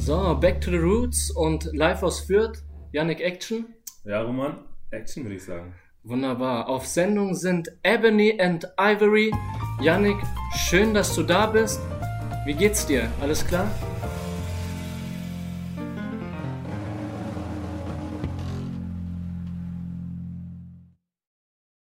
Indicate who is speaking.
Speaker 1: So, back to the roots und live aus Fürth. Yannick Action.
Speaker 2: Ja, Roman, Action würde ich sagen.
Speaker 1: Wunderbar. Auf Sendung sind Ebony and Ivory. Yannick, schön, dass du da bist. Wie geht's dir? Alles klar?